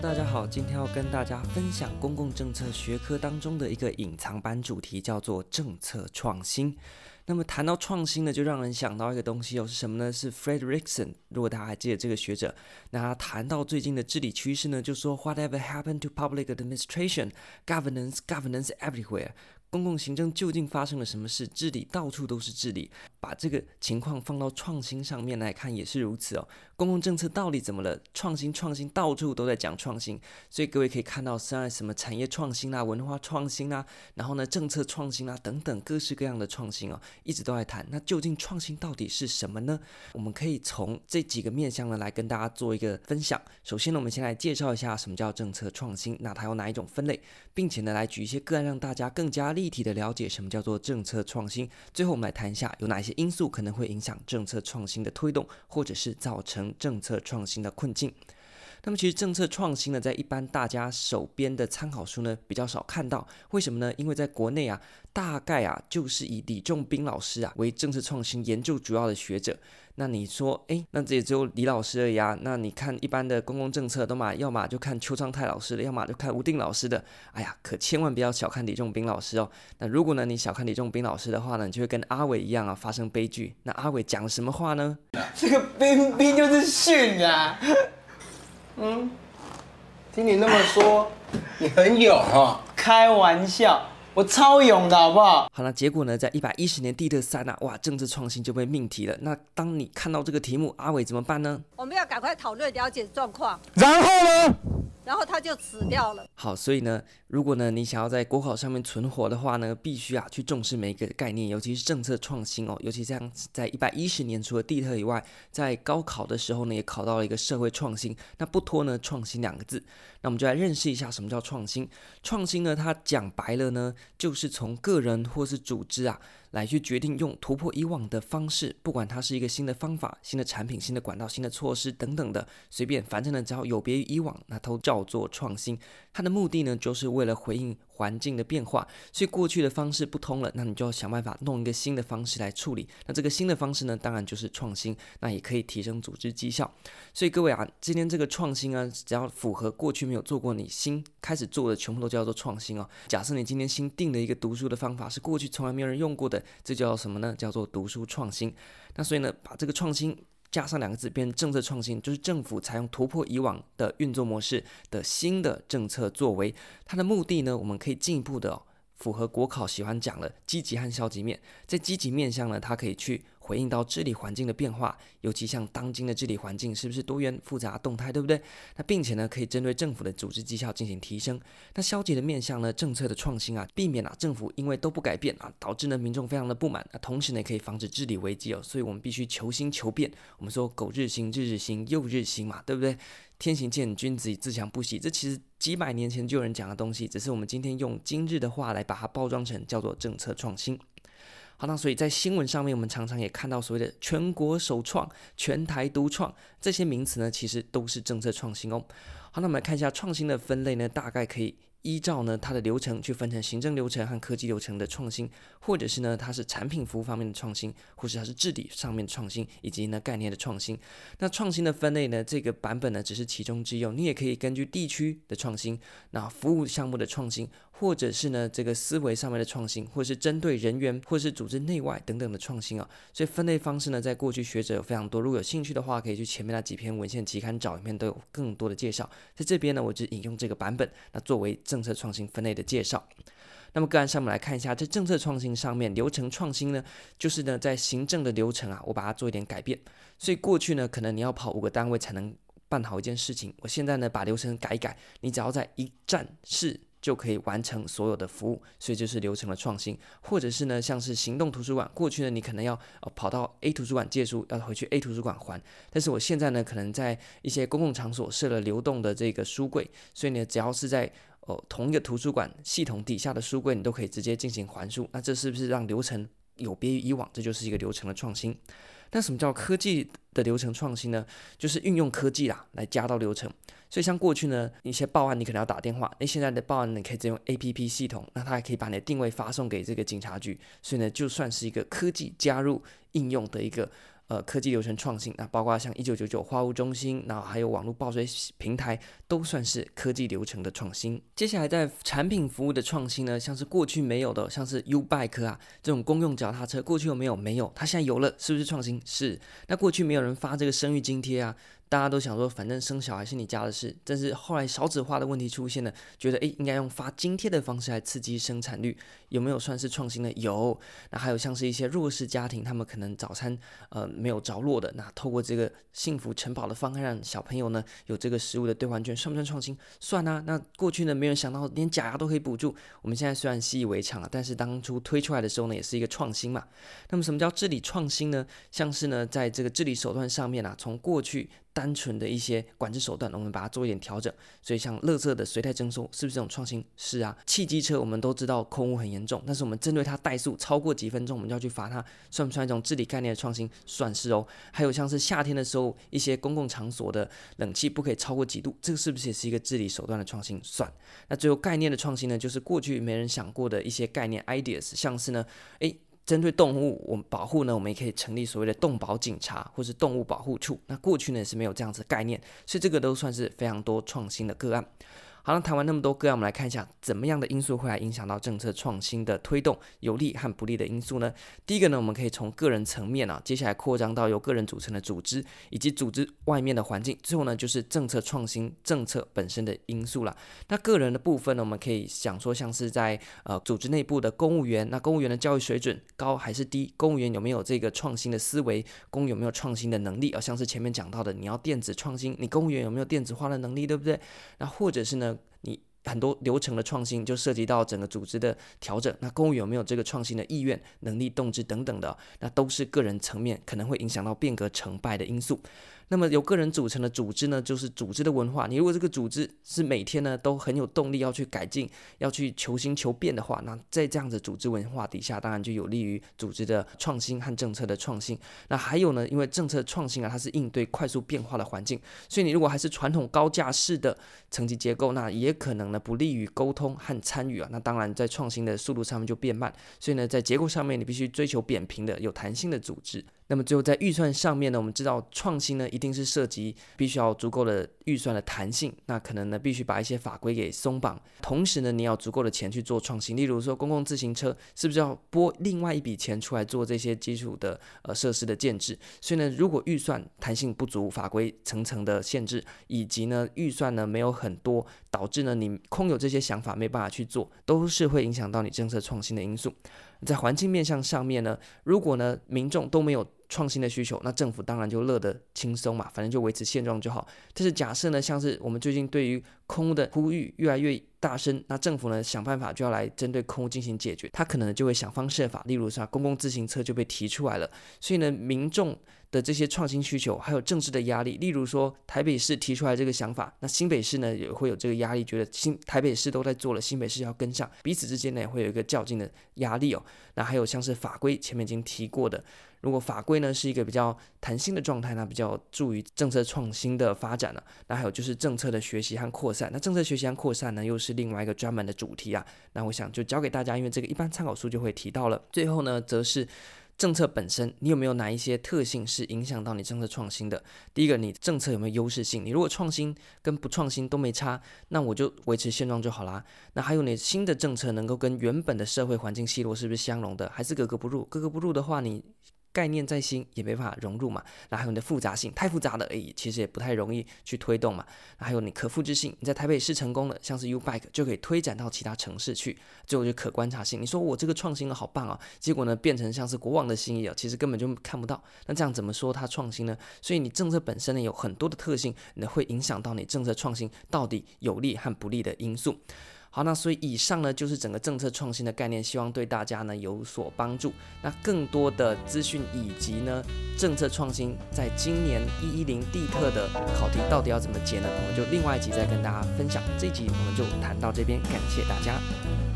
大家好，今天要跟大家分享公共政策学科当中的一个隐藏版主题，叫做政策创新。那么谈到创新呢，就让人想到一个东西又，是什么呢？是 Fred r i c k s o n。如果大家还记得这个学者，那他谈到最近的治理趋势呢，就说 Whatever happened to public administration? Governance, governance everywhere. 公共行政究竟发生了什么事？治理到处都是治理，把这个情况放到创新上面来看也是如此哦。公共政策到底怎么了？创新，创新，到处都在讲创新。所以各位可以看到，现在什么产业创新啊、文化创新啊，然后呢政策创新啊等等各式各样的创新哦，一直都在谈。那究竟创新到底是什么呢？我们可以从这几个面向呢来跟大家做一个分享。首先呢，我们先来介绍一下什么叫政策创新，那它有哪一种分类，并且呢来举一些个案，让大家更加立体的了解什么叫做政策创新。最后，我们来谈一下有哪些因素可能会影响政策创新的推动，或者是造成政策创新的困境。那么，其实政策创新呢，在一般大家手边的参考书呢比较少看到。为什么呢？因为在国内啊，大概啊就是以李仲彬老师啊为政策创新研究主要的学者。那你说，哎，那这也只有李老师而已啊。那你看一般的公共政策都嘛，要么就看邱昌泰老师的，要么就看吴定老师的。哎呀，可千万不要小看李仲斌老师哦。那如果呢你小看李仲斌老师的话呢，你就会跟阿伟一样啊发生悲剧。那阿伟讲了什么话呢？这个彬彬就是训啊。嗯，听你那么说，你很勇哦。开玩笑。我超勇的好不好？好了，结果呢，在一百一十年地特三啊，哇，政治创新就被命题了。那当你看到这个题目，阿伟怎么办呢？我们要赶快讨论了解状况。然后呢？然后他就死掉了。好，所以呢，如果呢你想要在国考上面存活的话呢，必须啊去重视每一个概念，尤其是政策创新哦。尤其这样，在一百一十年除了地特以外，在高考的时候呢，也考到了一个社会创新。那不拖呢创新两个字，那我们就来认识一下什么叫创新。创新呢，它讲白了呢，就是从个人或是组织啊。来去决定用突破以往的方式，不管它是一个新的方法、新的产品、新的管道、新的措施等等的，随便，反正呢，只要有别于以往，那都叫做创新。它的目的呢，就是为了回应环境的变化，所以过去的方式不通了，那你就要想办法弄一个新的方式来处理。那这个新的方式呢，当然就是创新，那也可以提升组织绩效。所以各位啊，今天这个创新啊，只要符合过去没有做过，你新开始做的，全部都叫做创新哦。假设你今天新定的一个读书的方法是过去从来没有人用过的，这叫什么呢？叫做读书创新。那所以呢，把这个创新。加上两个字，变成政策创新，就是政府采用突破以往的运作模式的新的政策作为。它的目的呢，我们可以进一步的、哦、符合国考喜欢讲的积极和消极面。在积极面向呢，它可以去。回应到治理环境的变化，尤其像当今的治理环境是不是多元复杂动态，对不对？那并且呢，可以针对政府的组织绩效进行提升。那消极的面向呢，政策的创新啊，避免啊政府因为都不改变啊，导致呢民众非常的不满。那同时呢，也可以防止治理危机哦。所以我们必须求新求变。我们说苟日新，日日新，又日新嘛，对不对？天行健，君子以自强不息。这其实几百年前就有人讲的东西，只是我们今天用今日的话来把它包装成叫做政策创新。好，那所以在新闻上面，我们常常也看到所谓的全国首创、全台独创这些名词呢，其实都是政策创新哦。好，那我们来看一下创新的分类呢，大概可以。依照呢它的流程去分成行政流程和科技流程的创新，或者是呢它是产品服务方面的创新，或是它是治理上面的创新，以及呢概念的创新。那创新的分类呢，这个版本呢只是其中之一，你也可以根据地区的创新，那服务项目的创新，或者是呢这个思维上面的创新，或是针对人员或是组织内外等等的创新啊。所以分类方式呢，在过去学者有非常多，如果有兴趣的话，可以去前面那几篇文献期刊找，里面都有更多的介绍。在这边呢，我只引用这个版本，那作为。政策创新分类的介绍，那么个案上面来看一下，在政策创新上面，流程创新呢，就是呢在行政的流程啊，我把它做一点改变。所以过去呢，可能你要跑五个单位才能办好一件事情，我现在呢把流程改一改，你只要在一站式。就可以完成所有的服务，所以就是流程的创新，或者是呢，像是行动图书馆，过去呢你可能要呃跑到 A 图书馆借书，要回去 A 图书馆还，但是我现在呢可能在一些公共场所设了流动的这个书柜，所以呢只要是在呃同一个图书馆系统底下的书柜，你都可以直接进行还书，那这是不是让流程有别于以往？这就是一个流程的创新。那什么叫科技的流程创新呢？就是运用科技啦来加到流程。所以像过去呢，一些报案你可能要打电话，那现在的报案你可以直接用 APP 系统，那它还可以把你的定位发送给这个警察局。所以呢，就算是一个科技加入应用的一个呃科技流程创新，那包括像一九九九化物中心，然后还有网络报税平台，都算是科技流程的创新。接下来在产品服务的创新呢，像是过去没有的，像是 U Bike 啊这种公用脚踏车，过去有没有？没有，它现在有了，是不是创新？是。那过去没有人发这个生育津贴啊。大家都想说，反正生小孩是你家的事，但是后来少子化的问题出现了，觉得诶应该用发津贴的方式来刺激生产率，有没有算是创新呢？有。那还有像是一些弱势家庭，他们可能早餐呃没有着落的，那透过这个幸福城堡的方案，让小朋友呢有这个食物的兑换券，算不算创新？算啊。那过去呢没人想到连假牙都可以补助，我们现在虽然习以为常了，但是当初推出来的时候呢，也是一个创新嘛。那么什么叫治理创新呢？像是呢在这个治理手段上面啊，从过去。单纯的一些管制手段，我们把它做一点调整。所以像乐色的随态征收，是不是这种创新？是啊。汽机车我们都知道空污很严重，但是我们针对它怠速超过几分钟，我们就要去罚它，算不算一种治理概念的创新？算是哦。还有像是夏天的时候，一些公共场所的冷气不可以超过几度，这个是不是也是一个治理手段的创新？算。那最后概念的创新呢，就是过去没人想过的一些概念 ideas，像是呢，诶。针对动物，我们保护呢，我们也可以成立所谓的动保警察或是动物保护处。那过去呢是没有这样子的概念，所以这个都算是非常多创新的个案。好了，谈完那么多个案，我们来看一下怎么样的因素会来影响到政策创新的推动，有利和不利的因素呢？第一个呢，我们可以从个人层面啊，接下来扩张到由个人组成的组织，以及组织外面的环境，最后呢就是政策创新政策本身的因素了。那个人的部分呢，我们可以想说像是在呃组织内部的公务员，那公务员的教育水准高还是低？公务员有没有这个创新的思维？公务员有没有创新的能力？啊，像是前面讲到的，你要电子创新，你公务员有没有电子化的能力，对不对？那或者是呢？你很多流程的创新就涉及到整个组织的调整，那公务员有没有这个创新的意愿、能力、动机等等的，那都是个人层面可能会影响到变革成败的因素。那么由个人组成的组织呢，就是组织的文化。你如果这个组织是每天呢都很有动力要去改进、要去求新求变的话，那在这样子组织文化底下，当然就有利于组织的创新和政策的创新。那还有呢，因为政策创新啊，它是应对快速变化的环境，所以你如果还是传统高架式的层级结构，那也可能呢不利于沟通和参与啊。那当然在创新的速度上面就变慢。所以呢，在结构上面，你必须追求扁平的、有弹性的组织。那么最后在预算上面呢，我们知道创新呢一定是涉及必须要足够的预算的弹性，那可能呢必须把一些法规给松绑，同时呢你要足够的钱去做创新，例如说公共自行车是不是要拨另外一笔钱出来做这些基础的呃设施的建制？所以呢如果预算弹性不足，法规层层的限制，以及呢预算呢没有很多，导致呢你空有这些想法没办法去做，都是会影响到你政策创新的因素。在环境面向上面呢，如果呢民众都没有创新的需求，那政府当然就乐得轻松嘛，反正就维持现状就好。但是假设呢，像是我们最近对于空的呼吁越来越大声，那政府呢想办法就要来针对空进行解决，他可能就会想方设法，例如像公共自行车就被提出来了。所以呢，民众的这些创新需求还有政治的压力，例如说台北市提出来这个想法，那新北市呢也会有这个压力，觉得新台北市都在做了，新北市要跟上，彼此之间呢也会有一个较劲的压力哦。那还有像是法规前面已经提过的。如果法规呢是一个比较弹性的状态那，比较助于政策创新的发展了。那还有就是政策的学习和扩散。那政策学习和扩散呢，又是另外一个专门的主题啊。那我想就交给大家，因为这个一般参考书就会提到了。最后呢，则是政策本身，你有没有哪一些特性是影响到你政策创新的？第一个，你政策有没有优势性？你如果创新跟不创新都没差，那我就维持现状就好啦。那还有你新的政策能够跟原本的社会环境系统是不是相容的？还是格格不入？格格不入的话，你。概念再新也没办法融入嘛，那还有你的复杂性，太复杂了，诶，其实也不太容易去推动嘛。那还有你可复制性，你在台北市成功了，像是 U Bike 就可以推展到其他城市去。最后就可观察性，你说我这个创新了好棒啊，结果呢变成像是国王的心意啊，其实根本就看不到。那这样怎么说它创新呢？所以你政策本身呢有很多的特性，那会影响到你政策创新到底有利和不利的因素。好，那所以以上呢就是整个政策创新的概念，希望对大家呢有所帮助。那更多的资讯以及呢政策创新，在今年一一零地特的考题到底要怎么解呢？我们就另外一集再跟大家分享。这一集我们就谈到这边，感谢大家。